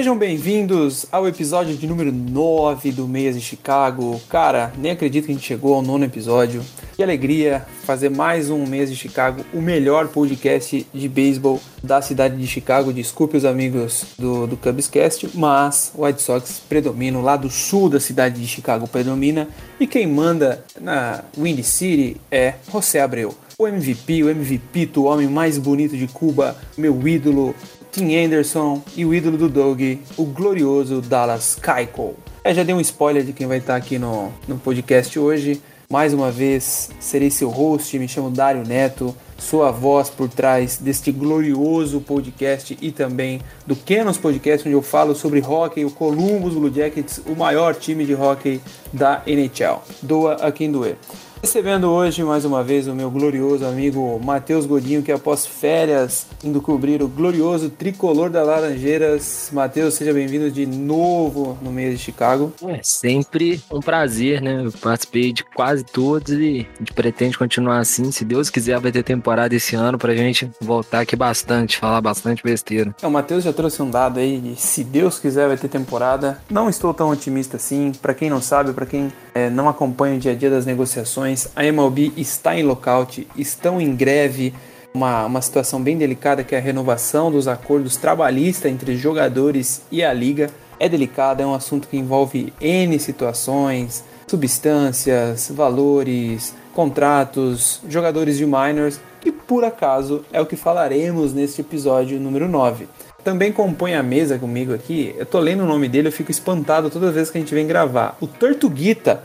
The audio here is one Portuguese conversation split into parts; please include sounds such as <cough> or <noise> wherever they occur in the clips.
Sejam bem-vindos ao episódio de número 9 do Meias de Chicago. Cara, nem acredito que a gente chegou ao nono episódio. Que alegria fazer mais um Meias de Chicago, o melhor podcast de beisebol da cidade de Chicago. Desculpe os amigos do, do Cubscast, mas o White Sox predomina, o lado sul da cidade de Chicago predomina e quem manda na Windy City é José Abreu. O MVP, o MVP, o homem mais bonito de Cuba, meu ídolo, Tim Anderson e o ídolo do Doug, o glorioso Dallas Keuchel. É, já dei um spoiler de quem vai estar aqui no, no podcast hoje. Mais uma vez, serei seu host, me chamo Dário Neto, sou a voz por trás deste glorioso podcast e também do Canos Podcast, onde eu falo sobre hockey, o Columbus Blue Jackets, o maior time de hockey da NHL. Doa a quem doer. Recebendo hoje mais uma vez o meu glorioso amigo Matheus Godinho, que após férias indo cobrir o glorioso tricolor da Laranjeiras. Matheus, seja bem-vindo de novo no mês de Chicago. É sempre um prazer, né? Eu participei de quase todos e a gente pretende continuar assim. Se Deus quiser, vai ter temporada esse ano pra gente voltar aqui bastante, falar bastante besteira. É, o Matheus já trouxe um dado aí de se Deus quiser vai ter temporada. Não estou tão otimista assim. Para quem não sabe, para quem é, não acompanha o dia a dia das negociações, a MLB está em lockout, estão em greve, uma, uma situação bem delicada que é a renovação dos acordos trabalhistas entre jogadores e a liga. É delicada, é um assunto que envolve N situações, substâncias, valores, contratos, jogadores de minors, e por acaso é o que falaremos neste episódio número 9. Também compõe a mesa comigo aqui, eu tô lendo o nome dele, eu fico espantado toda vez que a gente vem gravar. O Tortuguita,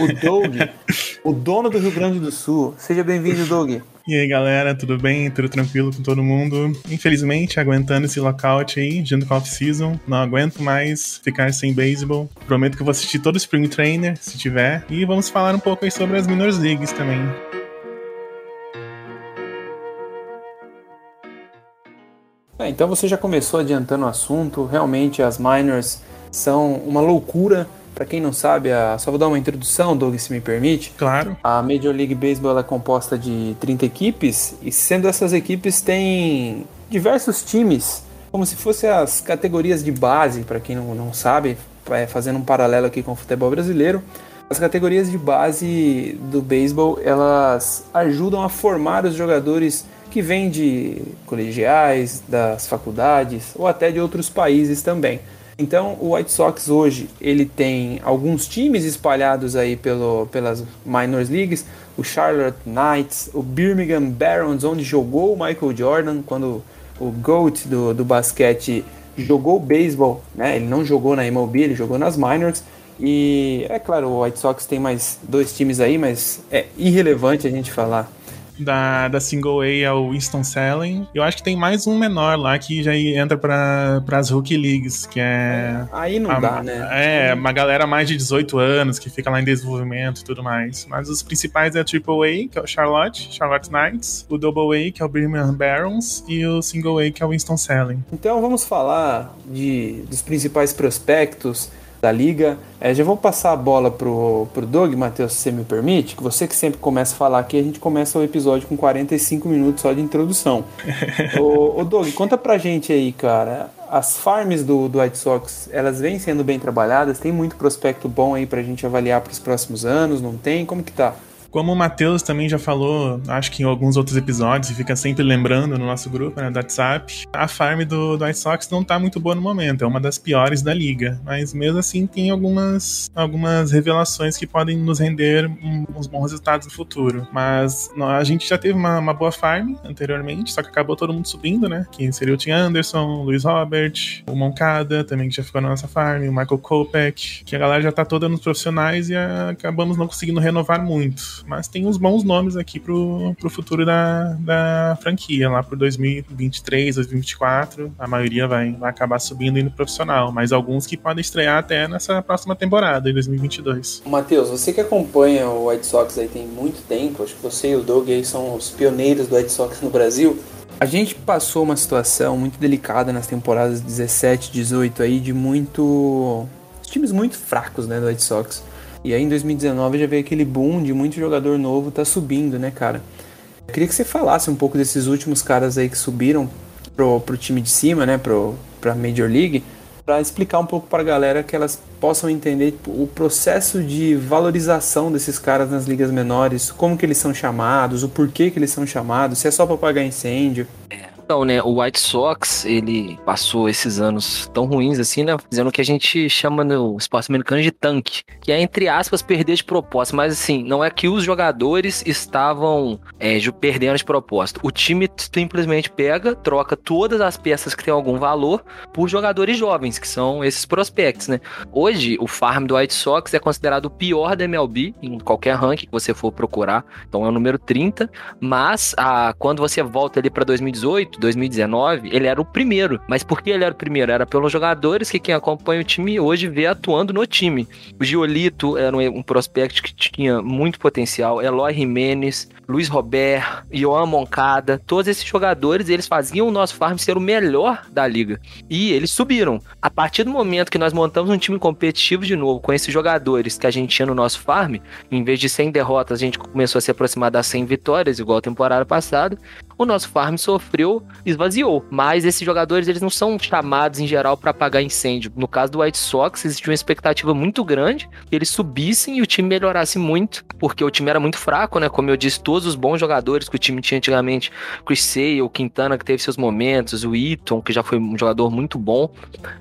o Doug, o dono do Rio Grande do Sul. Seja bem-vindo, Doug. E aí galera, tudo bem? Tudo tranquilo com todo mundo? Infelizmente, aguentando esse lockout aí, junto com a off-season, não aguento mais ficar sem beisebol. Prometo que vou assistir todo o Spring Trainer, se tiver. E vamos falar um pouco aí sobre as Minor Leagues também. É, então você já começou adiantando o assunto. Realmente as minors são uma loucura. Para quem não sabe, a... só vou dar uma introdução, Doug, se me permite. Claro. A Major League Baseball é composta de 30 equipes e sendo essas equipes tem diversos times, como se fossem as categorias de base, para quem não, não sabe, é, fazendo um paralelo aqui com o futebol brasileiro. As categorias de base do beisebol, elas ajudam a formar os jogadores que vêm de colegiais, das faculdades ou até de outros países também. Então, o White Sox hoje ele tem alguns times espalhados aí pelo, pelas minors leagues, o Charlotte Knights, o Birmingham Barons, onde jogou o Michael Jordan quando o GOAT do, do basquete jogou beisebol, né? Ele não jogou na MLB, ele jogou nas minors. E é claro, o White Sox tem mais dois times aí, mas é irrelevante a gente falar da, da Single A é o Winston Salem. Eu acho que tem mais um menor lá que já entra para as Rookie Leagues, que é. Aí não a, dá, né? É, uma galera mais de 18 anos que fica lá em desenvolvimento e tudo mais. Mas os principais é a Triple A, que é o Charlotte, Charlotte Knights, o Double A, que é o Birmingham Barons, e o Single A, que é o Winston Salem. Então vamos falar de, dos principais prospectos da liga. É, já vou passar a bola pro, pro Doug, Matheus, se você me permite, que você que sempre começa a falar aqui, a gente começa o episódio com 45 minutos só de introdução. <laughs> ô, ô Doug, conta pra gente aí, cara, as farms do, do White Sox, elas vêm sendo bem trabalhadas? Tem muito prospecto bom aí pra gente avaliar pros próximos anos? Não tem? Como que tá? Como o Matheus também já falou, acho que em alguns outros episódios, e fica sempre lembrando no nosso grupo, né, do WhatsApp, a farm do, do White Sox não tá muito boa no momento, é uma das piores da liga. Mas mesmo assim tem algumas, algumas revelações que podem nos render uns bons resultados no futuro. Mas a gente já teve uma, uma, boa farm anteriormente, só que acabou todo mundo subindo, né? Que seria o Tim Anderson, o Luiz Robert, o Moncada também que já ficou na nossa farm, o Michael Kopech, que a galera já tá toda nos profissionais e a, acabamos não conseguindo renovar muito. Mas tem uns bons nomes aqui pro, pro futuro da, da franquia, lá pro 2023, 2024. A maioria vai, vai acabar subindo indo profissional, mas alguns que podem estrear até nessa próxima temporada, em 2022. Matheus, você que acompanha o White Sox aí tem muito tempo, acho que você e o Doug aí são os pioneiros do White Sox no Brasil. A gente passou uma situação muito delicada nas temporadas 17, 18 aí de muito times muito fracos, né, do White Sox. E aí em 2019 já veio aquele boom de muito jogador novo tá subindo, né, cara? Eu queria que você falasse um pouco desses últimos caras aí que subiram pro, pro time de cima, né, pro, pra Major League, para explicar um pouco para a galera que elas possam entender tipo, o processo de valorização desses caras nas ligas menores, como que eles são chamados, o porquê que eles são chamados, se é só para apagar incêndio. É. Então, né, o White Sox, ele passou esses anos tão ruins assim, né, fazendo o que a gente chama no esporte americano de tanque, que é, entre aspas, perder de propósito, mas assim, não é que os jogadores estavam é, perdendo de propósito. O time simplesmente pega, troca todas as peças que têm algum valor por jogadores jovens, que são esses prospects, né. Hoje, o farm do White Sox é considerado o pior da MLB, em qualquer ranking que você for procurar, então é o número 30, mas a, quando você volta ali para 2018, 2019, ele era o primeiro. Mas por que ele era o primeiro? Era pelos jogadores que quem acompanha o time hoje vê atuando no time. O Giolito era um, prospect que tinha muito potencial, Eloy Jimenez, Luiz Robert, Joan Moncada, todos esses jogadores, eles faziam o nosso farm ser o melhor da liga. E eles subiram. A partir do momento que nós montamos um time competitivo de novo, com esses jogadores que a gente tinha no nosso farm, em vez de 100 derrotas, a gente começou a se aproximar das 100 vitórias, igual a temporada passada, o nosso farm sofreu, esvaziou. Mas esses jogadores, eles não são chamados em geral para apagar incêndio. No caso do White Sox, existia uma expectativa muito grande que eles subissem e o time melhorasse muito, porque o time era muito fraco, né? Como eu disse, todos os bons jogadores que o time tinha antigamente, Chris Sale, o Quintana, que teve seus momentos, o Eaton, que já foi um jogador muito bom,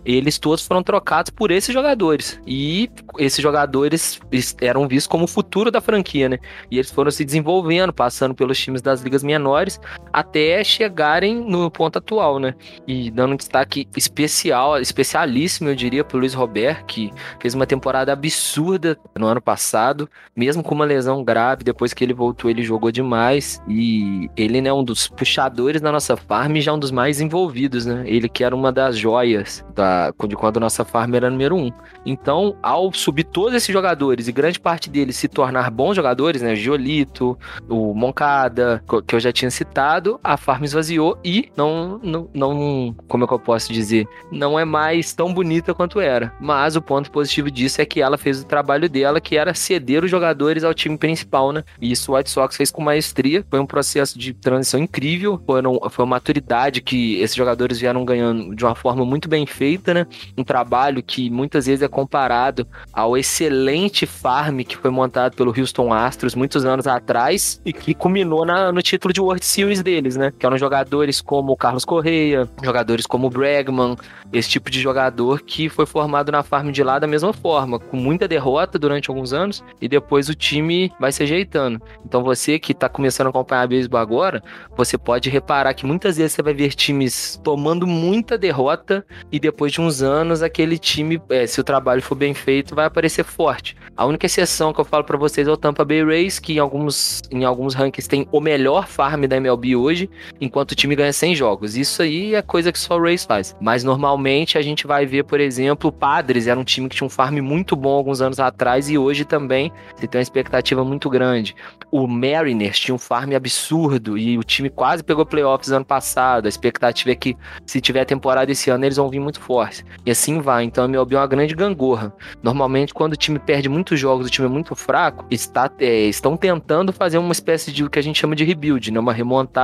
eles todos foram trocados por esses jogadores. E esses jogadores eram vistos como o futuro da franquia, né? E eles foram se desenvolvendo, passando pelos times das ligas menores, até chegarem no ponto atual, né? E dando um destaque especial, especialíssimo, eu diria, pro Luiz Robert, que fez uma temporada absurda no ano passado, mesmo com uma lesão grave, depois que ele voltou, ele jogou demais. E ele, né, um dos puxadores da nossa farm e já um dos mais envolvidos, né? Ele que era uma das joias da, de quando a nossa farm era número um. Então, ao subir todos esses jogadores e grande parte deles se tornar bons jogadores, né? Giolito, o Moncada, que eu já tinha citado, a farm esvaziou e não, não, não, como é que eu posso dizer? Não é mais tão bonita quanto era. Mas o ponto positivo disso é que ela fez o trabalho dela, que era ceder os jogadores ao time principal, né? E isso o White Sox fez com maestria. Foi um processo de transição incrível. Foram, foi uma maturidade que esses jogadores vieram ganhando de uma forma muito bem feita, né? Um trabalho que muitas vezes é comparado ao excelente farm que foi montado pelo Houston Astros muitos anos atrás e que culminou na, no título de World Series deles, né? Que eram jogadores como o Carlos Correia, jogadores como o Bregman, esse tipo de jogador que foi formado na farm de lá da mesma forma, com muita derrota durante alguns anos e depois o time vai se ajeitando. Então você que tá começando a acompanhar beisebol agora, você pode reparar que muitas vezes você vai ver times tomando muita derrota e depois de uns anos aquele time, é, se o trabalho for bem feito, vai aparecer forte. A única exceção que eu falo para vocês é o Tampa Bay Rays, que em alguns, em alguns rankings tem o melhor farm da MLB hoje, enquanto o time ganha 100 jogos. Isso aí é coisa que só o Rays faz. Mas normalmente a gente vai ver, por exemplo, o Padres era um time que tinha um farm muito bom alguns anos atrás e hoje também se tem uma expectativa muito grande. O Mariners tinha um farm absurdo e o time quase pegou playoffs ano passado. A expectativa é que se tiver temporada esse ano eles vão vir muito fortes. E assim vai. Então a MLB é uma grande gangorra. Normalmente quando o time perde muitos jogos, o time é muito fraco, está, é, estão tentando fazer uma espécie de o que a gente chama de rebuild, né? uma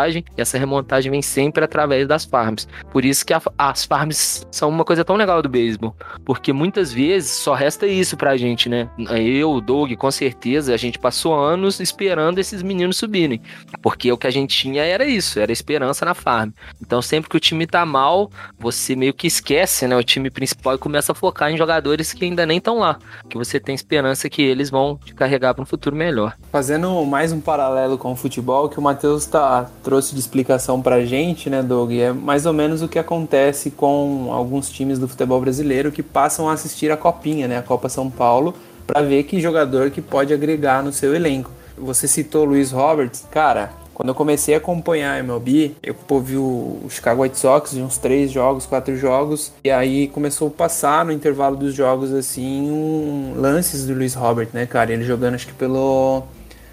remontagem. E essa remontagem vem sempre através das farms. Por isso que a, as farms são uma coisa tão legal do beisebol. Porque muitas vezes só resta isso pra gente, né? Eu, o Doug, com certeza, a gente passou anos esperando esses meninos subirem. Porque o que a gente tinha era isso, era esperança na farm. Então sempre que o time tá mal, você meio que esquece, né? O time principal e começa a focar em jogadores que ainda nem estão lá. Que você tem esperança que eles vão te carregar para um futuro melhor. Fazendo mais um paralelo com o futebol, que o Matheus tá, trouxe de explicação pra gente, né, Doug? É mais ou menos o que acontece com alguns times do futebol brasileiro que passam a assistir a Copinha, né? A Copa São Paulo, para ver que jogador que pode agregar no seu elenco. Você citou o Luiz Roberts, cara. Quando eu comecei a acompanhar a MLB, eu vi o Chicago White Sox de uns três jogos, quatro jogos, e aí começou a passar no intervalo dos jogos, assim, um, lances do Luiz Robert, né, cara? Ele jogando, acho que pelo,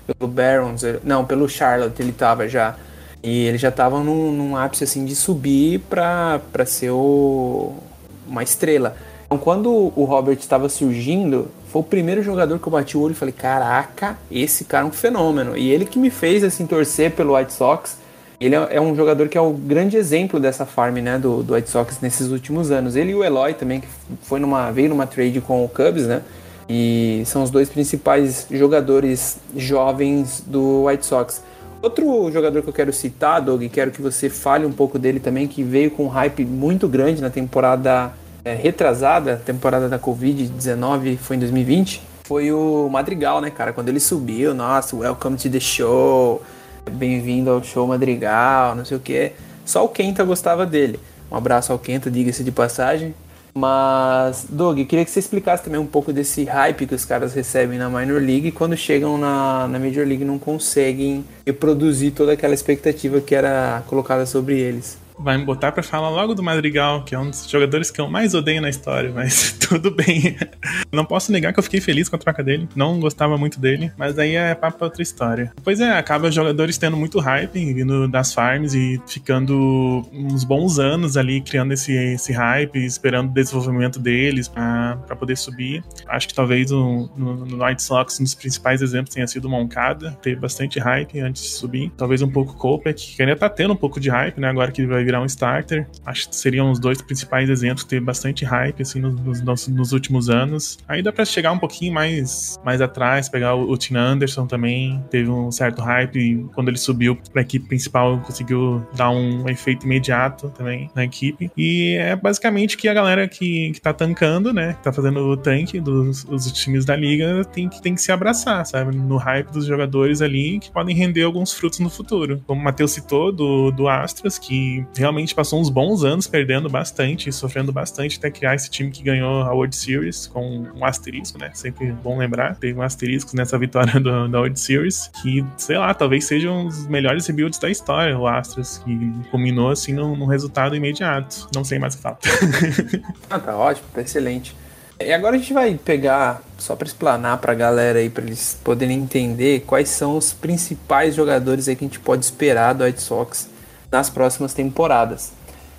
pelo Barons, não, pelo Charlotte ele tava já. E ele já tava num, num ápice, assim, de subir pra, pra ser o, uma estrela. Então, quando o Robert estava surgindo, foi o primeiro jogador que eu bati o olho e falei: caraca, esse cara é um fenômeno. E ele que me fez assim torcer pelo White Sox. Ele é um jogador que é o grande exemplo dessa farm né, do, do White Sox nesses últimos anos. Ele e o Eloy também, que foi numa, veio numa trade com o Cubs, né? E são os dois principais jogadores jovens do White Sox. Outro jogador que eu quero citar, Doug, quero que você fale um pouco dele também, que veio com um hype muito grande na temporada é, retrasada, temporada da Covid-19 foi em 2020, foi o Madrigal, né, cara? Quando ele subiu, nossa, welcome to the show, bem-vindo ao show Madrigal, não sei o que. Só o Kenta gostava dele. Um abraço ao Kenta, diga-se de passagem. Mas, Doug, queria que você explicasse também um pouco desse hype que os caras recebem na Minor League e quando chegam na, na Major League não conseguem reproduzir toda aquela expectativa que era colocada sobre eles vai me botar para falar logo do Madrigal, que é um dos jogadores que eu mais odeio na história, mas <laughs> tudo bem. Não posso negar que eu fiquei feliz com a troca dele, não gostava muito dele, mas aí é papo pra outra história. Pois é, acaba os jogadores tendo muito hype, vindo das farms e ficando uns bons anos ali criando esse, esse hype, esperando o desenvolvimento deles para poder subir. Acho que talvez no, no White Sox um dos principais exemplos tenha sido Moncada, teve bastante hype antes de subir. Talvez um pouco Kopech, que ainda tá tendo um pouco de hype, né, agora que vai virar um starter. Acho que seriam os dois principais exemplos teve bastante hype assim nos, nos, nos últimos anos. Aí dá para chegar um pouquinho mais, mais atrás, pegar o, o Tim Anderson também, teve um certo hype quando ele subiu para a equipe principal conseguiu dar um efeito imediato também na equipe. E é basicamente que a galera que, que tá tancando, né, que tá fazendo o tanque dos os times da liga tem que, tem que se abraçar, sabe? No hype dos jogadores ali que podem render alguns frutos no futuro. Como o Matheus citou, do, do Astros, que realmente passou uns bons anos perdendo bastante, sofrendo bastante até criar esse time que ganhou a World Series com um asterisco, né? Sempre bom lembrar. Teve um asterisco nessa vitória <laughs> do, da World Series, que, sei lá, talvez sejam os melhores rebuilds da história, o Astros, que culminou assim num, num resultado imediato. Não sei mais o que falar. <laughs> ah, tá ótimo, tá excelente. E agora a gente vai pegar, só para explanar para a galera aí, para eles poderem entender quais são os principais jogadores aí que a gente pode esperar do White Sox nas próximas temporadas.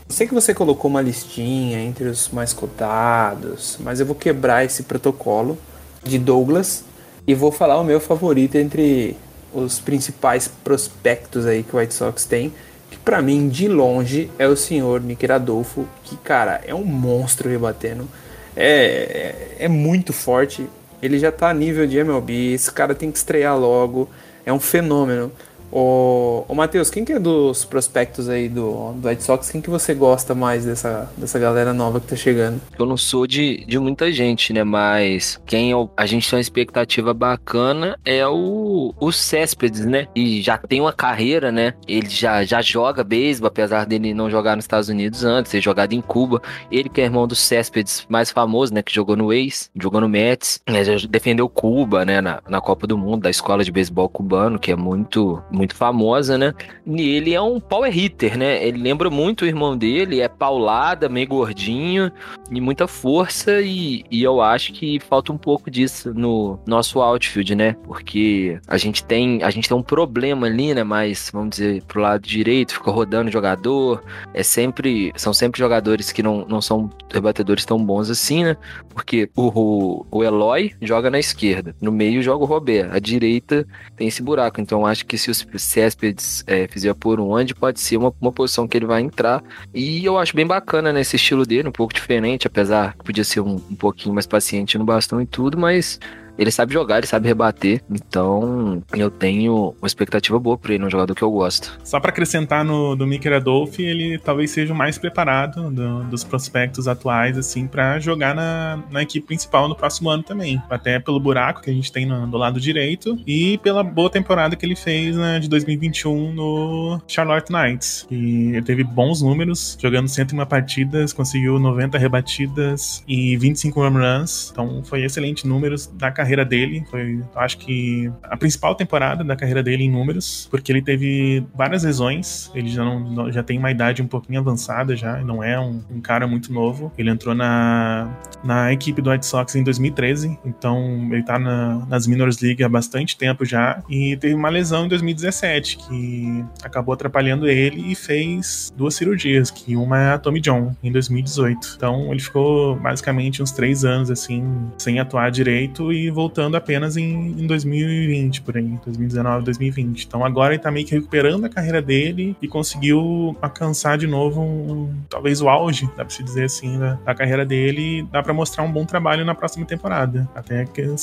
Eu sei que você colocou uma listinha entre os mais cotados, mas eu vou quebrar esse protocolo de Douglas e vou falar o meu favorito entre os principais prospectos aí que o White Sox tem, que para mim de longe é o senhor Nick Adolfo, que cara, é um monstro rebatendo. É, é, é muito forte. Ele já tá a nível de MLB, esse cara tem que estrear logo. É um fenômeno. Ô, ô Matheus, quem que é dos prospectos aí do, do White Sox? Quem que você gosta mais dessa, dessa galera nova que tá chegando? Eu não sou de, de muita gente, né? Mas quem é a gente tem uma expectativa bacana é o, o Céspedes, né? E já tem uma carreira, né? Ele já, já joga beisebol, apesar dele não jogar nos Estados Unidos antes, ter jogado em Cuba. Ele que é irmão do Céspedes mais famoso, né? Que jogou no Ace, jogou no Mets, né, já defendeu Cuba, né? Na, na Copa do Mundo, da escola de beisebol cubano, que é muito famosa, né? E ele é um power hitter, né? Ele lembra muito o irmão dele, é paulada, meio gordinho e muita força e, e eu acho que falta um pouco disso no nosso outfield, né? Porque a gente tem a gente tem um problema ali, né? Mas vamos dizer pro lado direito, fica rodando jogador, é sempre são sempre jogadores que não, não são rebatedores tão bons assim, né? Porque o, o, o Eloy joga na esquerda, no meio joga o Robert, a direita tem esse buraco, então acho que se os Céspedes é, fizer por um onde pode ser uma, uma posição que ele vai entrar. E eu acho bem bacana nesse né, estilo dele, um pouco diferente, apesar que podia ser um, um pouquinho mais paciente no bastão e tudo, mas ele sabe jogar, ele sabe rebater. Então, eu tenho uma expectativa boa pra ele, um jogador que eu gosto. Só para acrescentar no do Miker Adolfi, ele talvez seja o mais preparado do, dos prospectos atuais, assim, para jogar na, na equipe principal no próximo ano também. Até pelo buraco que a gente tem no, do lado direito e pela boa temporada que ele fez né, de 2021 no Charlotte Knights. E ele teve bons números, jogando 101 partidas, conseguiu 90 rebatidas e 25 home runs. Então, foi excelente números da carreira dele. Foi, acho que, a principal temporada da carreira dele em números, porque ele teve várias lesões. Ele já, não, já tem uma idade um pouquinho avançada já, não é um, um cara muito novo. Ele entrou na, na equipe do White Sox em 2013, então ele tá na, nas Minors League há bastante tempo já. E teve uma lesão em 2017 que acabou atrapalhando ele e fez duas cirurgias, que uma é a Tommy John em 2018. Então ele ficou basicamente uns três anos assim, sem atuar direito e voltando apenas em, em 2020, por aí, 2019, 2020. Então agora ele tá meio que recuperando a carreira dele e conseguiu alcançar de novo um, talvez o auge, dá pra se dizer assim, da, da carreira dele dá pra mostrar um bom trabalho na próxima temporada. Até que, uh,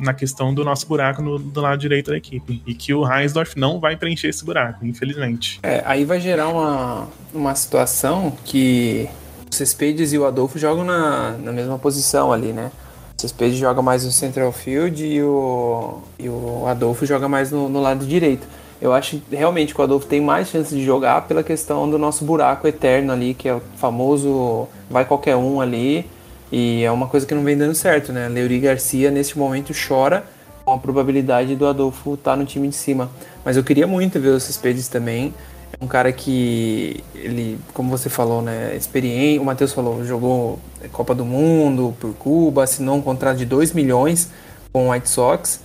na questão do nosso buraco no, do lado direito da equipe. E que o Heinsdorf não vai preencher esse buraco, infelizmente. É, aí vai gerar uma, uma situação que o Cespedes e o Adolfo jogam na, na mesma posição ali, né? Cespedes joga mais no central field e o, e o Adolfo joga mais no, no lado direito. Eu acho realmente que o Adolfo tem mais chance de jogar pela questão do nosso buraco eterno ali, que é o famoso vai qualquer um ali. E é uma coisa que não vem dando certo, né? Leuri Garcia neste momento chora com a probabilidade do Adolfo estar tá no time de cima. Mas eu queria muito ver o Cespedes também. É um cara que ele, como você falou, né, experiente, o Matheus falou, jogou Copa do Mundo por Cuba, assinou um contrato de 2 milhões com o White Sox,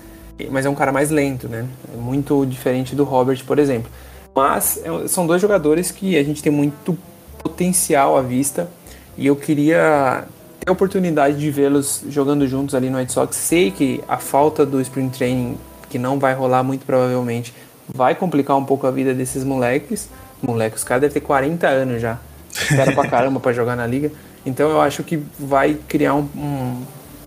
mas é um cara mais lento, né? É muito diferente do Robert, por exemplo. Mas é, são dois jogadores que a gente tem muito potencial à vista e eu queria ter a oportunidade de vê-los jogando juntos ali no White Sox. Sei que a falta do Spring Training, que não vai rolar muito provavelmente, vai complicar um pouco a vida desses moleques. Moleques, os caras devem ter 40 anos já. Espera pra caramba pra jogar na liga. Então eu acho que vai criar um, um.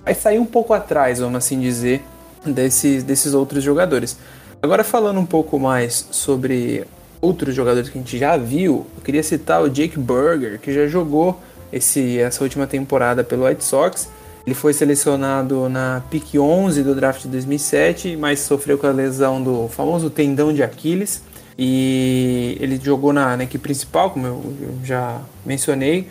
Vai sair um pouco atrás, vamos assim dizer, desses, desses outros jogadores. Agora falando um pouco mais sobre outros jogadores que a gente já viu, eu queria citar o Jake Burger, que já jogou esse, essa última temporada pelo White Sox ele foi selecionado na pick 11 do draft de 2007, mas sofreu com a lesão do famoso tendão de Aquiles. E ele jogou na, na equipe principal, como eu, já mencionei,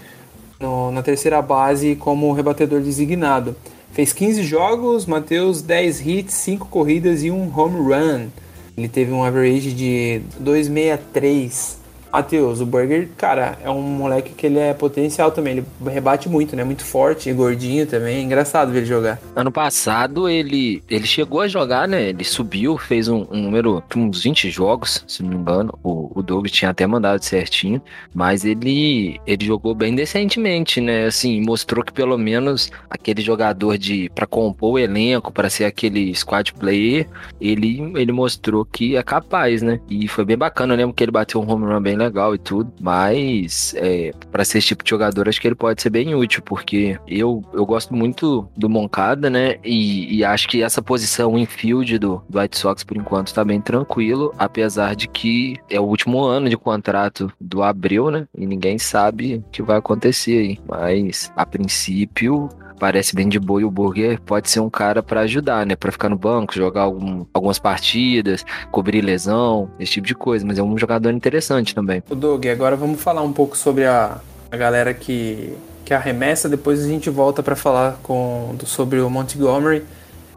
no, na terceira base como rebatedor designado. Fez 15 jogos, Matheus 10 hits, 5 corridas e um home run. Ele teve um average de 263 Matheus, o Burger, cara, é um moleque que ele é potencial também. Ele rebate muito, né? Muito forte gordinho também. Engraçado ver ele jogar. Ano passado ele, ele chegou a jogar, né? Ele subiu, fez um, um número, uns 20 jogos, se não me engano. O, o Doug tinha até mandado certinho. Mas ele, ele jogou bem decentemente, né? Assim, mostrou que pelo menos aquele jogador de para compor o elenco, para ser aquele squad player, ele, ele mostrou que é capaz, né? E foi bem bacana. Eu lembro que ele bateu um home run bem legal e tudo, mas é, para ser esse tipo de jogador, acho que ele pode ser bem útil, porque eu, eu gosto muito do Moncada, né? E, e acho que essa posição infield do, do White Sox, por enquanto, tá bem tranquilo, apesar de que é o último ano de contrato do Abreu, né? E ninguém sabe o que vai acontecer aí. Mas, a princípio, parece bem de boa e o Burger pode ser um cara para ajudar, né? Para ficar no banco, jogar algum, algumas partidas, cobrir lesão, esse tipo de coisa. Mas é um jogador interessante também. O Doug, agora vamos falar um pouco sobre a, a galera que, que arremessa. Depois a gente volta para falar com, sobre o Montgomery,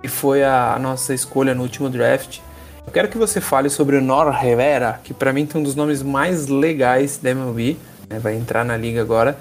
que foi a, a nossa escolha no último draft. Eu quero que você fale sobre o Nor Rivera, que para mim tem um dos nomes mais legais da MLB. Né? Vai entrar na liga agora.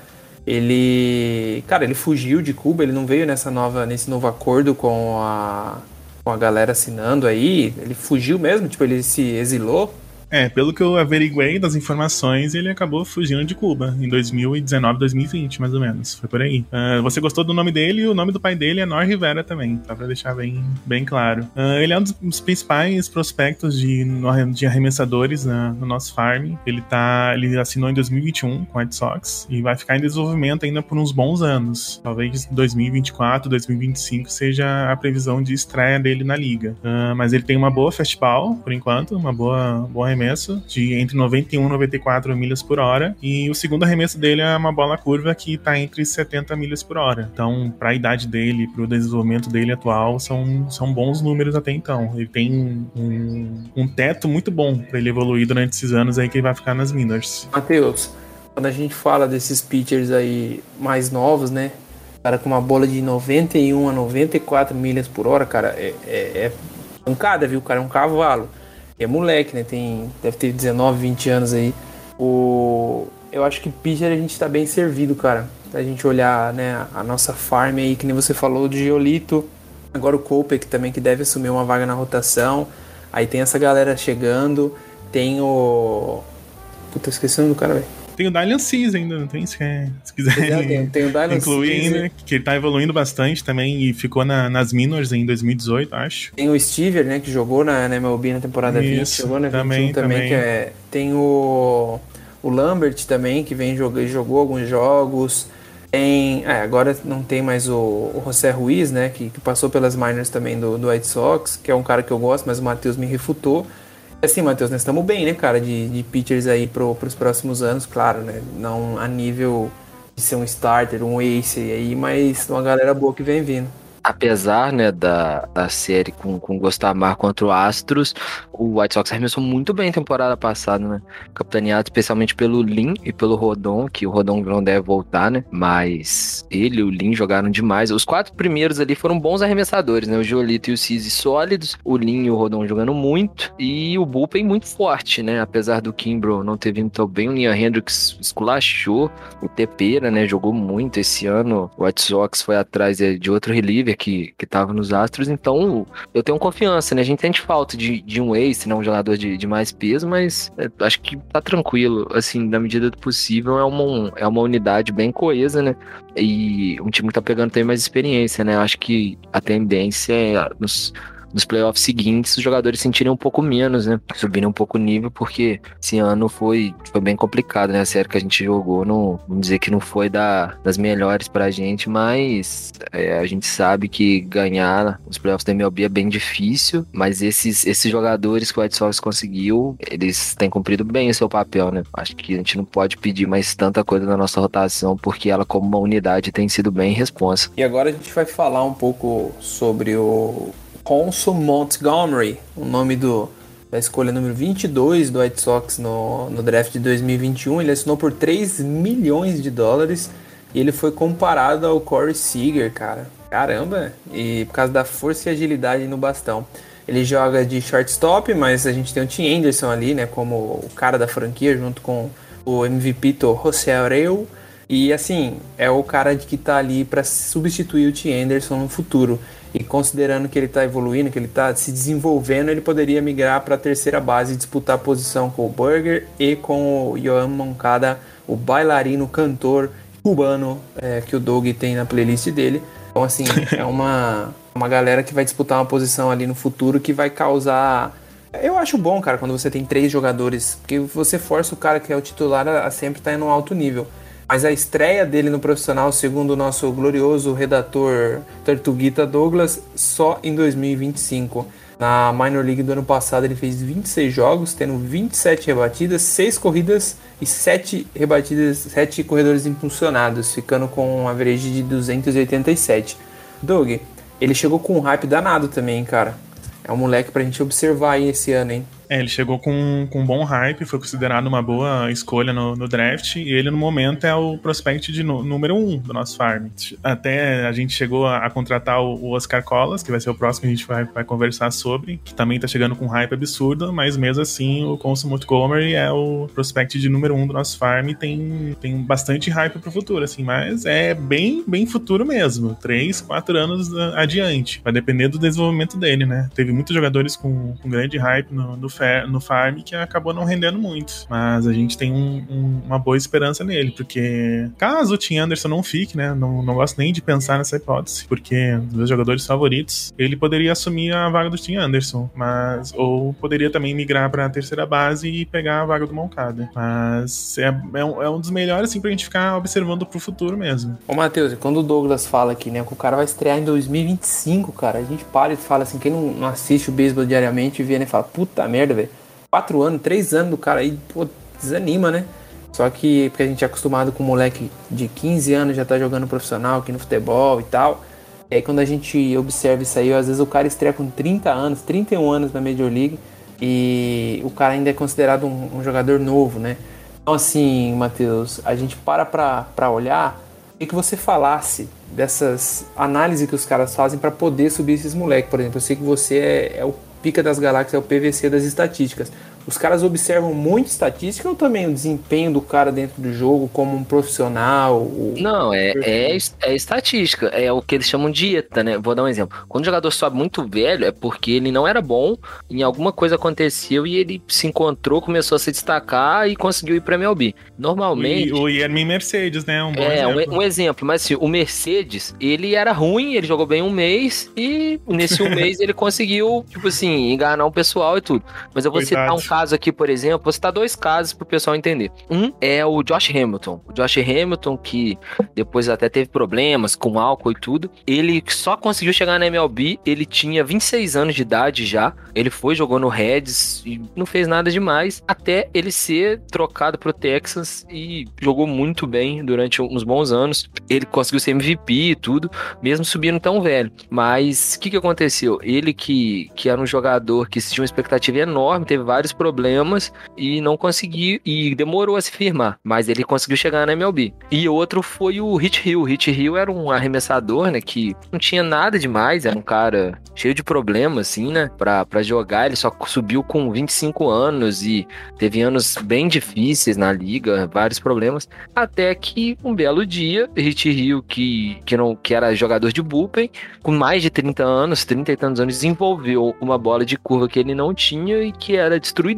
Ele, cara, ele fugiu de Cuba, ele não veio nessa nova, nesse novo acordo com a, com a galera assinando aí. Ele fugiu mesmo, tipo, ele se exilou é, pelo que eu averiguei das informações, ele acabou fugindo de Cuba em 2019, 2020, mais ou menos. Foi por aí. Uh, você gostou do nome dele e o nome do pai dele é Nor Rivera também, só pra deixar bem, bem claro. Uh, ele é um dos principais prospectos de, de arremessadores no nosso farm. Ele tá. Ele assinou em 2021 com o White Sox e vai ficar em desenvolvimento ainda por uns bons anos. Talvez 2024, 2025 seja a previsão de estreia dele na liga. Uh, mas ele tem uma boa festival, por enquanto, uma boa, boa arremesso de entre 91 e 94 milhas por hora. E o segundo arremesso dele é uma bola curva que está entre 70 milhas por hora. Então, para a idade dele, para o desenvolvimento dele atual, são, são bons números até então. Ele tem um, um teto muito bom para ele evoluir durante esses anos aí que ele vai ficar nas minors. Matheus, quando a gente fala desses pitchers aí mais novos, né? cara com uma bola de 91 a 94 milhas por hora, cara, é, é, é pancada, viu? Cara é um cavalo. É moleque, né? Tem, deve ter 19, 20 anos aí. O, eu acho que pitcher a gente tá bem servido, cara. A gente olhar, né, a nossa farm aí, que nem você falou, do Giolito. Agora o Kopek também, que deve assumir uma vaga na rotação. Aí tem essa galera chegando. Tem o... Puta, esqueci o nome do cara, velho. Tem o Dylan Seas ainda, não tem? Se, se quiser <laughs> Tem, tem o Dylan incluir Cease. ainda, que ele tá evoluindo bastante também e ficou na- nas minors em 2018, acho. Tem o Stever, né, que jogou na, na MLB na temporada 20, Isso, jogou na 21 também, também, também. que é... Tem o, o Lambert também, que vem jogando, jogou alguns jogos. Tem, é, agora não tem mais o, o José Ruiz, né, que, que passou pelas minors também do, do White Sox, que é um cara que eu gosto, mas o Matheus me refutou. Assim, Matheus, nós estamos bem, né, cara, de, de pitchers aí pro, pros próximos anos, claro, né, não a nível de ser um starter, um ace aí, mas uma galera boa que vem vindo. apesar né, da, da série com, com Gostamar contra o Astros, o White Sox arremessou muito bem temporada passada, né? Capitaneado especialmente pelo Lin e pelo Rodon, que o Rodon não deve voltar, né? Mas ele e o Lin jogaram demais. Os quatro primeiros ali foram bons arremessadores, né? O Giolito e o Cisi sólidos, o Lin e o Rodon jogando muito, e o Bullpen muito forte, né? Apesar do Kimbrough não ter vindo tão bem, o Ian Hendricks esculachou, o Tepera, né? Jogou muito esse ano. O White Sox foi atrás de, outro reliever que, que tava nos Astros, então eu tenho confiança, né? A gente sente falta de, de um ace, né? Um jogador de, de mais peso, mas é, acho que tá tranquilo, assim, na medida do possível, é uma, é uma unidade bem coesa, né? E um time que tá pegando também mais experiência, né? Acho que a tendência é nos, nos playoffs seguintes os jogadores sentirem um pouco menos, né? Subirem um pouco o nível, porque esse ano foi, foi bem complicado, né? A série que a gente jogou, não, vamos dizer que não foi da, das melhores pra gente, mas é, a gente sabe que ganhar os playoffs da MLB é bem difícil, mas esses, esses jogadores que o White Sox conseguiu, eles têm cumprido bem o seu papel, né? Acho que a gente não pode pedir mais tanta coisa na nossa rotação, porque ela, como uma unidade, tem sido bem responsa. E agora a gente vai falar um pouco sobre o Consul Montgomery, o nome do, da escolha número 22 do White Sox no, no draft de 2021. Ele assinou por 3 milhões de dólares e ele foi comparado ao Corey Seager, cara. Caramba! E por causa da força e agilidade no bastão. Ele joga de shortstop, mas a gente tem o Tim Anderson ali, né, como o cara da franquia, junto com o MVP to José Abreu. E assim, é o cara que tá ali para substituir o Tim Anderson no futuro. E considerando que ele tá evoluindo, que ele tá se desenvolvendo, ele poderia migrar para a terceira base e disputar a posição com o Burger e com o Joan Moncada, o bailarino, cantor cubano é, que o Doug tem na playlist dele. Então, assim, <laughs> é uma, uma galera que vai disputar uma posição ali no futuro que vai causar. Eu acho bom, cara, quando você tem três jogadores, porque você força o cara que é o titular a, a sempre estar em um alto nível. Mas a estreia dele no profissional, segundo o nosso glorioso redator Tortuguita Douglas, só em 2025. Na Minor League do ano passado ele fez 26 jogos, tendo 27 rebatidas, 6 corridas e 7 rebatidas, 7 corredores impulsionados, ficando com um average de 287. Doug, ele chegou com um hype danado também, cara. É um moleque pra gente observar aí esse ano, hein? É, ele chegou com, com um bom hype, foi considerado uma boa escolha no, no draft, e ele no momento é o prospect de número um do nosso farm. Até a gente chegou a, a contratar o, o Oscar Colas, que vai ser o próximo que a gente vai, vai conversar sobre, que também tá chegando com hype absurdo, mas mesmo assim o Consul Montgomery é o prospect de número um do nosso farm e tem, tem bastante hype pro futuro, assim, mas é bem, bem futuro mesmo. Três, quatro anos ah, adiante. Vai depender do desenvolvimento dele, né? Teve muitos jogadores com, com grande hype no, no, no farm que acabou não rendendo muito. Mas a gente tem um- um- uma boa esperança nele, porque caso o Tim Anderson não fique, né? Não, não gosto nem de pensar nessa hipótese, porque dos meus jogadores favoritos, ele poderia assumir a vaga do Tim Anderson, mas ou poderia também migrar para a terceira base e pegar a vaga do Moncada. Mas é, é, um, é um dos melhores, assim, pra gente ficar observando pro futuro mesmo. Ô Matheus, quando o Douglas fala aqui, né, que o cara vai estrear em 2025, cara, a gente para e fala assim, quem não, não assiste o beisebol diariamente vê, né, fala, puta merda, velho, quatro anos, três anos do cara aí, pô, desanima, né? Só que porque a gente é acostumado com um moleque de 15 anos já tá jogando profissional aqui no futebol e tal. E aí quando a gente observa isso aí, às vezes o cara estreia com 30 anos, 31 anos na Major League e o cara ainda é considerado um, um jogador novo, né? Então assim, Matheus, a gente para pra, pra olhar e que você falasse dessas análises que os caras fazem para poder subir esses moleques. Por exemplo, eu sei que você é, é o pica das galáxias, é o PVC das estatísticas. Os caras observam muito estatística ou também o desempenho do cara dentro do jogo como um profissional? Não, é, é, é estatística, é o que eles chamam de dieta, né? Vou dar um exemplo. Quando o jogador sobe muito velho, é porque ele não era bom, em alguma coisa aconteceu e ele se encontrou, começou a se destacar e conseguiu ir pra MLB. Normalmente. O, o Yermin Mercedes, né? Um bom É, um, exemplo. um exemplo, mas assim, o Mercedes, ele era ruim, ele jogou bem um mês e nesse um <laughs> mês ele conseguiu, tipo assim, enganar o pessoal e tudo. Mas eu vou Coitado. citar um caso aqui, por exemplo, vou citar dois casos pro pessoal entender. Um é o Josh Hamilton. O Josh Hamilton, que depois até teve problemas com álcool e tudo, ele só conseguiu chegar na MLB, ele tinha 26 anos de idade já, ele foi, jogou no Reds e não fez nada demais, até ele ser trocado pro Texas e jogou muito bem durante uns bons anos. Ele conseguiu ser MVP e tudo, mesmo subindo tão velho. Mas o que, que aconteceu? Ele que, que era um jogador que tinha uma expectativa enorme, teve vários problemas e não conseguiu, e demorou a se firmar, mas ele conseguiu chegar na MLB. E outro foi o Hit Hill. Hit Hill era um arremessador, né, que não tinha nada demais, era um cara cheio de problemas, assim, né, pra, pra jogar. Ele só subiu com 25 anos e teve anos bem difíceis na liga, vários problemas. Até que um belo dia, Hit Hill, que, que, não, que era jogador de bullpen, com mais de 30 anos, 30 e tantos anos, desenvolveu uma bola de curva que ele não tinha e que era destruidora.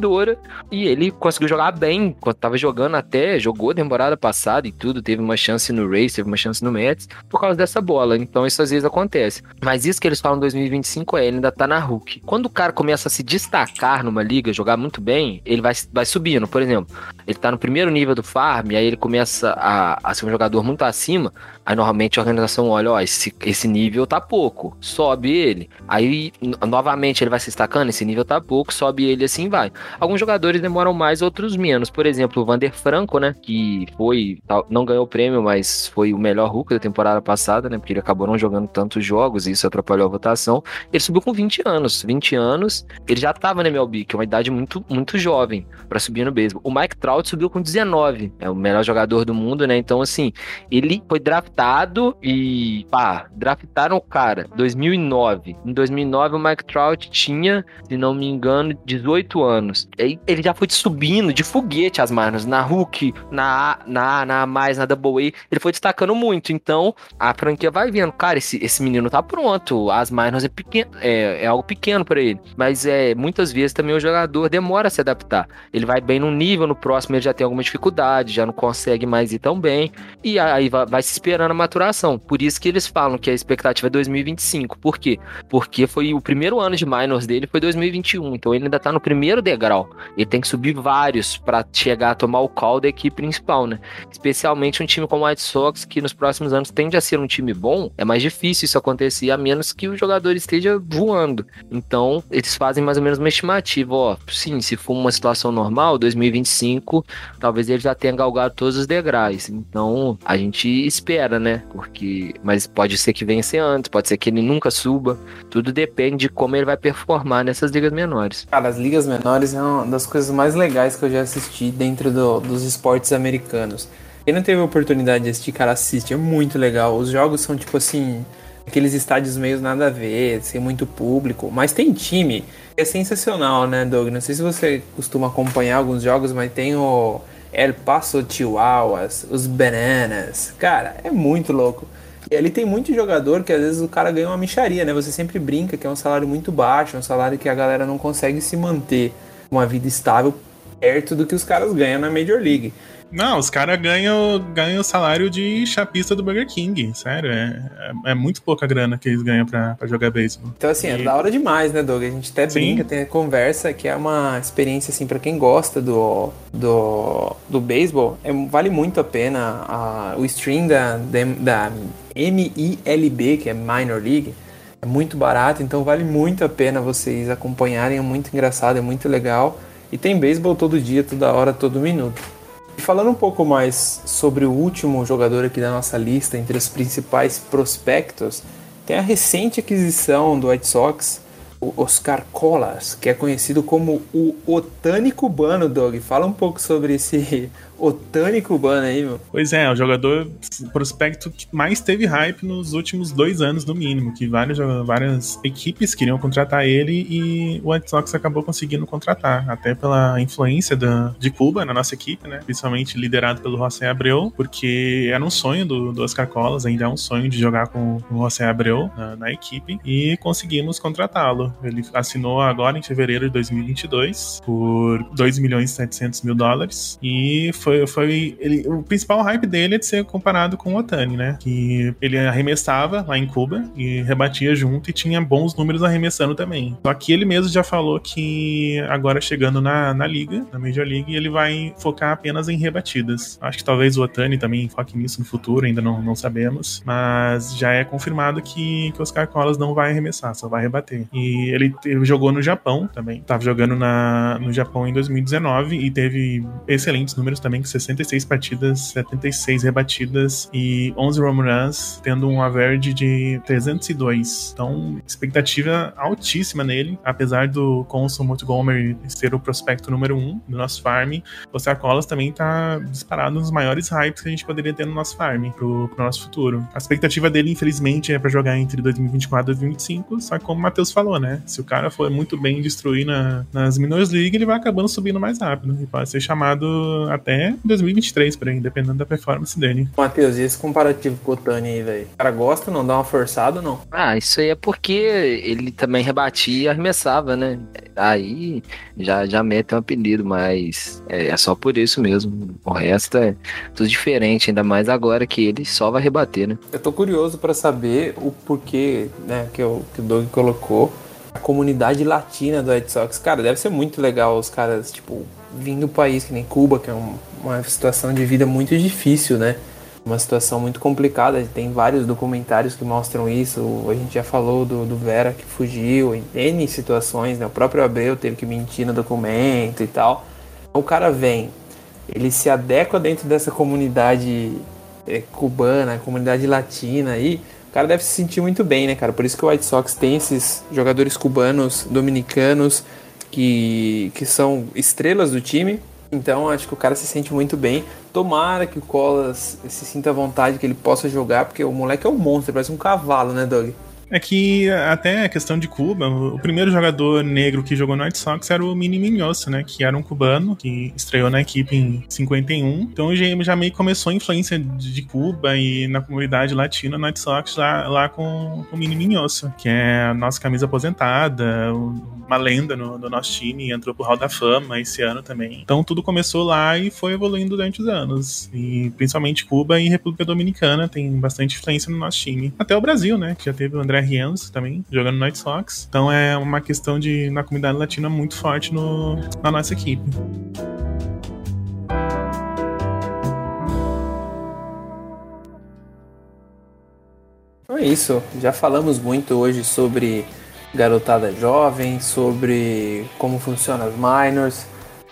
E ele conseguiu jogar bem quando tava jogando até, jogou temporada passada e tudo, teve uma chance no Race, teve uma chance no Mets, por causa dessa bola. Então isso às vezes acontece. Mas isso que eles falam em 2025 é, ele ainda tá na Hulk. Quando o cara começa a se destacar numa liga, jogar muito bem, ele vai, vai subindo. Por exemplo, ele tá no primeiro nível do farm, aí ele começa a, a ser um jogador muito acima, aí normalmente a organização olha, ó, esse, esse nível tá pouco, sobe ele. Aí, novamente, ele vai se destacando, esse nível tá pouco, sobe ele assim vai. Alguns jogadores demoram mais, outros menos. Por exemplo, o Vander Franco, né, que foi, não ganhou o prêmio, mas foi o melhor Hulk da temporada passada, né, porque ele acabou não jogando tantos jogos e isso atrapalhou a votação. Ele subiu com 20 anos, 20 anos, ele já tava na MLB, que é uma idade muito, muito jovem pra subir no beisebol. O Mike Trout subiu com 19, é o melhor jogador do mundo, né? Então, assim, ele foi draftado e, pá, draftaram o cara 2009. Em 2009, o Mike Trout tinha, se não me engano, 18 anos. Ele já foi subindo de foguete as marcas, na Hulk, na A, na A, na A+, na Double A, ele foi destacando muito. Então, a franquia vai vendo, cara, esse, esse menino tá pronto, as minors é pequeno, é, é algo pequeno pra ele. Mas é muitas vezes também o jogador demora a se adaptar. Ele vai bem num nível, no próximo ele já tem alguma dificuldade, já não consegue mais ir tão bem, e aí vai, vai se esperando a maturação. Por isso que eles falam que a expectativa é 2025. Por quê? Porque foi o primeiro ano de minors dele foi 2021, então ele ainda tá no primeiro degrau. Ele tem que subir vários pra chegar a tomar o call da equipe principal, né? Especialmente um time como o White Sox, que nos próximos anos tende a ser um time bom, é mais difícil isso acontecer, a menos que o jogador esteja voando. Então, eles fazem mais ou menos uma estimativa, ó, sim, se for uma situação normal, 2025, talvez ele já tenha galgado todos os degraus. Então, a gente espera, né? Porque, mas pode ser que venha ser antes, pode ser que ele nunca suba. Tudo depende de como ele vai performar nessas ligas menores. Cara, as ligas menores é uma das coisas mais legais que eu já assisti dentro do- dos esportes americanos. Quem não teve a oportunidade de assistir, cara, assiste, é muito legal. Os jogos são tipo assim, aqueles estádios meio nada a ver, sem muito público, mas tem time é sensacional, né, Doug? Não sei se você costuma acompanhar alguns jogos, mas tem o El Paso Chihuahuas, os Bananas. Cara, é muito louco. E ali tem muito jogador que às vezes o cara ganha uma micharia, né? Você sempre brinca que é um salário muito baixo, é um salário que a galera não consegue se manter uma vida estável perto do que os caras ganham na Major League. Não, os caras ganham, ganham o salário de chapista do Burger King, sério. É, é, é muito pouca grana que eles ganham pra, pra jogar beisebol. Então, assim, é E- da hora demais, né, Doug? A gente até Sim. brinca, tem a conversa, que é uma experiência, assim, pra quem gosta do, do, do beisebol, é, vale muito a pena. A, o stream da, da, da MILB, que é Minor League, é muito barato, então vale muito a pena vocês acompanharem, é muito engraçado, é muito legal. E tem beisebol todo dia, toda hora, todo minuto. E falando um pouco mais sobre o último jogador aqui da nossa lista, entre os principais prospectos, tem a recente aquisição do White Sox o Oscar Colas, que é conhecido como o Otani cubano, Doug. Fala um pouco sobre esse Otani cubano aí, meu. Pois é, o jogador prospecto que mais teve hype nos últimos dois anos, no mínimo, que várias, várias equipes queriam contratar ele e o White Sox acabou conseguindo contratar, até pela influência da, de Cuba na nossa equipe, né? Principalmente liderado pelo José Abreu, porque era um sonho do, do Oscar Colas, ainda é um sonho de jogar com, com o José Abreu na, na equipe e conseguimos contratá-lo. Ele assinou agora em fevereiro de 2022 por 2 milhões e 700 mil dólares e foi foi, foi ele, o principal hype dele é de ser comparado com o Otani, né? Que ele arremessava lá em Cuba e rebatia junto e tinha bons números arremessando também. Só que ele mesmo já falou que agora chegando na, na liga, na Major League, ele vai focar apenas em rebatidas. Acho que talvez o Otani também foque nisso no futuro, ainda não, não sabemos. Mas já é confirmado que, que Oscar Colas não vai arremessar, só vai rebater. E ele, ele jogou no Japão também. Tava jogando na, no Japão em 2019 e teve excelentes números também 66 partidas, 76 rebatidas e 11 home runs, tendo um average de 302. Então, expectativa altíssima nele, apesar do Consul Montgomery ser o prospecto número 1 um do nosso farm. O Sarcolas também tá disparado nos maiores hypes que a gente poderia ter no nosso farm pro, pro nosso futuro. A expectativa dele, infelizmente, é para jogar entre 2024 e 2025, só como o Matheus falou, né? Se o cara for muito bem destruir na, nas Minors League, ele vai acabando subindo mais rápido e pode ser chamado até 2023 por aí, dependendo da performance dele. Matheus, e esse comparativo com o Tani aí, velho? O cara gosta, não dá uma forçada ou não? Ah, isso aí é porque ele também rebatia e arremessava, né? Aí já, já mete um apelido, mas é, é só por isso mesmo. O resto é tudo diferente, ainda mais agora que ele só vai rebater, né? Eu tô curioso para saber o porquê, né, que, eu, que o Doug colocou a comunidade latina do Red Sox. Cara, deve ser muito legal os caras, tipo, vindo do país, que nem Cuba, que é um, uma situação de vida muito difícil, né? Uma situação muito complicada. Tem vários documentários que mostram isso. A gente já falou do, do Vera que fugiu, em N situações, né? O próprio Abreu teve que mentir no documento e tal. O cara vem, ele se adequa dentro dessa comunidade é, cubana, comunidade latina aí. O cara deve se sentir muito bem, né, cara? Por isso que o White Sox tem esses jogadores cubanos, dominicanos, que, que são estrelas do time. Então acho que o cara se sente muito bem. Tomara que o Colas se sinta à vontade, que ele possa jogar, porque o moleque é um monstro, parece um cavalo, né, Doug? É que até a questão de Cuba, o primeiro jogador negro que jogou no White Sox era o Mini Minhoso, né? Que era um cubano que estreou na equipe em 51. Então já, já meio começou a influência de Cuba e na comunidade latina no White Sox lá, lá com, com o Mini Minhoso, que é a nossa camisa aposentada, uma lenda no, do nosso time, entrou pro Hall da Fama esse ano também. Então tudo começou lá e foi evoluindo durante os anos. E principalmente Cuba e República Dominicana tem bastante influência no nosso time. Até o Brasil, né? Que já teve o André Rienzo também, jogando Night Sox. Então é uma questão de, na comunidade latina, muito forte no, na nossa equipe. Então é isso. Já falamos muito hoje sobre garotada jovem, sobre como funcionam as minors.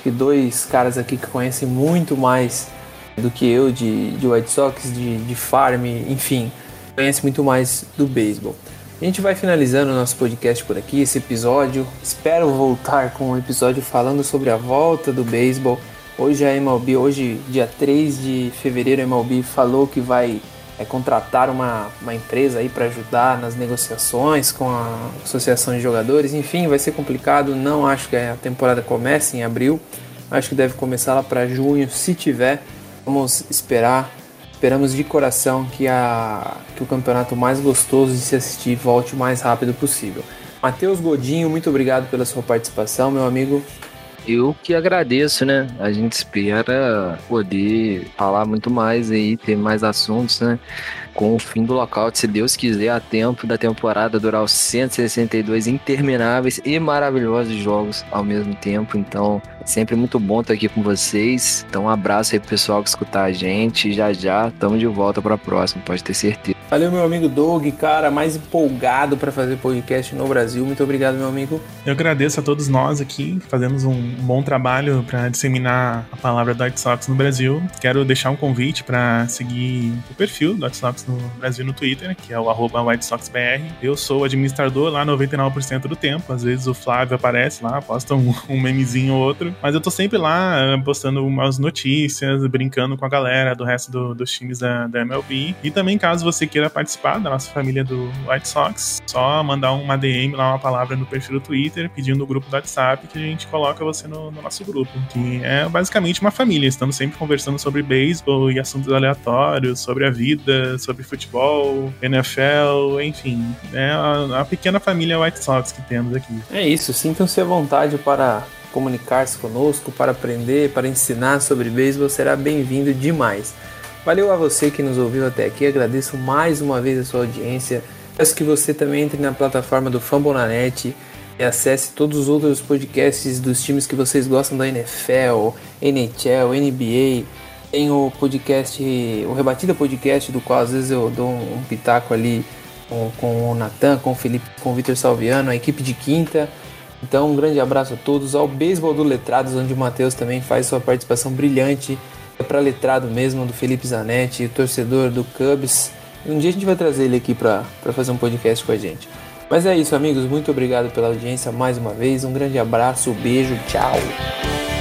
E dois caras aqui que conhecem muito mais do que eu de, de White Sox, de, de farm, enfim, conhece muito mais do beisebol. A gente vai finalizando o nosso podcast por aqui, esse episódio. Espero voltar com um episódio falando sobre a volta do beisebol. Hoje a MLB, hoje dia 3 de fevereiro, a MLB falou que vai é, contratar uma, uma empresa aí para ajudar nas negociações com a Associação de Jogadores. Enfim, vai ser complicado. Não acho que a temporada comece em abril. Acho que deve começar lá para junho, se tiver. Vamos esperar Esperamos de coração que, a, que o campeonato mais gostoso de se assistir volte o mais rápido possível. Matheus Godinho, muito obrigado pela sua participação, meu amigo. Eu que agradeço, né? A gente espera poder falar muito mais aí, ter mais assuntos, né? Com o fim do lockout, se Deus quiser, a tempo da temporada durar os 162 intermináveis e maravilhosos jogos ao mesmo tempo. Então, sempre muito bom estar aqui com vocês. Então, um abraço aí pro pessoal que escutar a gente. Já já, estamos de volta para a próxima, pode ter certeza. Valeu, meu amigo Doug, cara, mais empolgado para fazer podcast no Brasil. Muito obrigado, meu amigo. Eu agradeço a todos nós aqui, fazemos um bom trabalho para disseminar a palavra White Sox no Brasil. Quero deixar um convite para seguir o perfil White Sox no Brasil no Twitter, que é o WhiteSoxBR. Eu sou administrador lá 99% do tempo. Às vezes o Flávio aparece lá, posta um, <laughs> um memezinho ou outro. Mas eu tô sempre lá eh, postando umas notícias, brincando com a galera do resto do, dos times da, da MLB. E também, caso você queira participar da nossa família do White Sox, só mandar uma DM lá, uma palavra no perfil do Twitter, pedindo o grupo do WhatsApp, que a gente coloca você no, no nosso grupo. Que é basicamente uma família. Estamos sempre conversando sobre beisebol e assuntos aleatórios, sobre a vida, sobre futebol, NFL, enfim. É a, a pequena família White Sox que temos aqui. É isso, sintam-se à vontade para comunicar-se conosco, para aprender, para ensinar sobre beisebol, será bem-vindo demais. Valeu a você que nos ouviu até aqui, agradeço mais uma vez a sua audiência. Peço que você também entre na plataforma do Fambonanet e acesse todos os outros podcasts dos times que vocês gostam da NFL, NHL, NBA. Tem o podcast, o Rebatida Podcast, do qual às vezes eu dou um pitaco ali com, com o Natan, com o Felipe, com o Vitor Salviano, a equipe de quinta. Então, um grande abraço a todos. Ao Beisebol do Letrados, onde o Matheus também faz sua participação brilhante é para letrado mesmo, do Felipe Zanetti, torcedor do Cubs. Um dia a gente vai trazer ele aqui para fazer um podcast com a gente. Mas é isso, amigos. Muito obrigado pela audiência mais uma vez. Um grande abraço, beijo, tchau.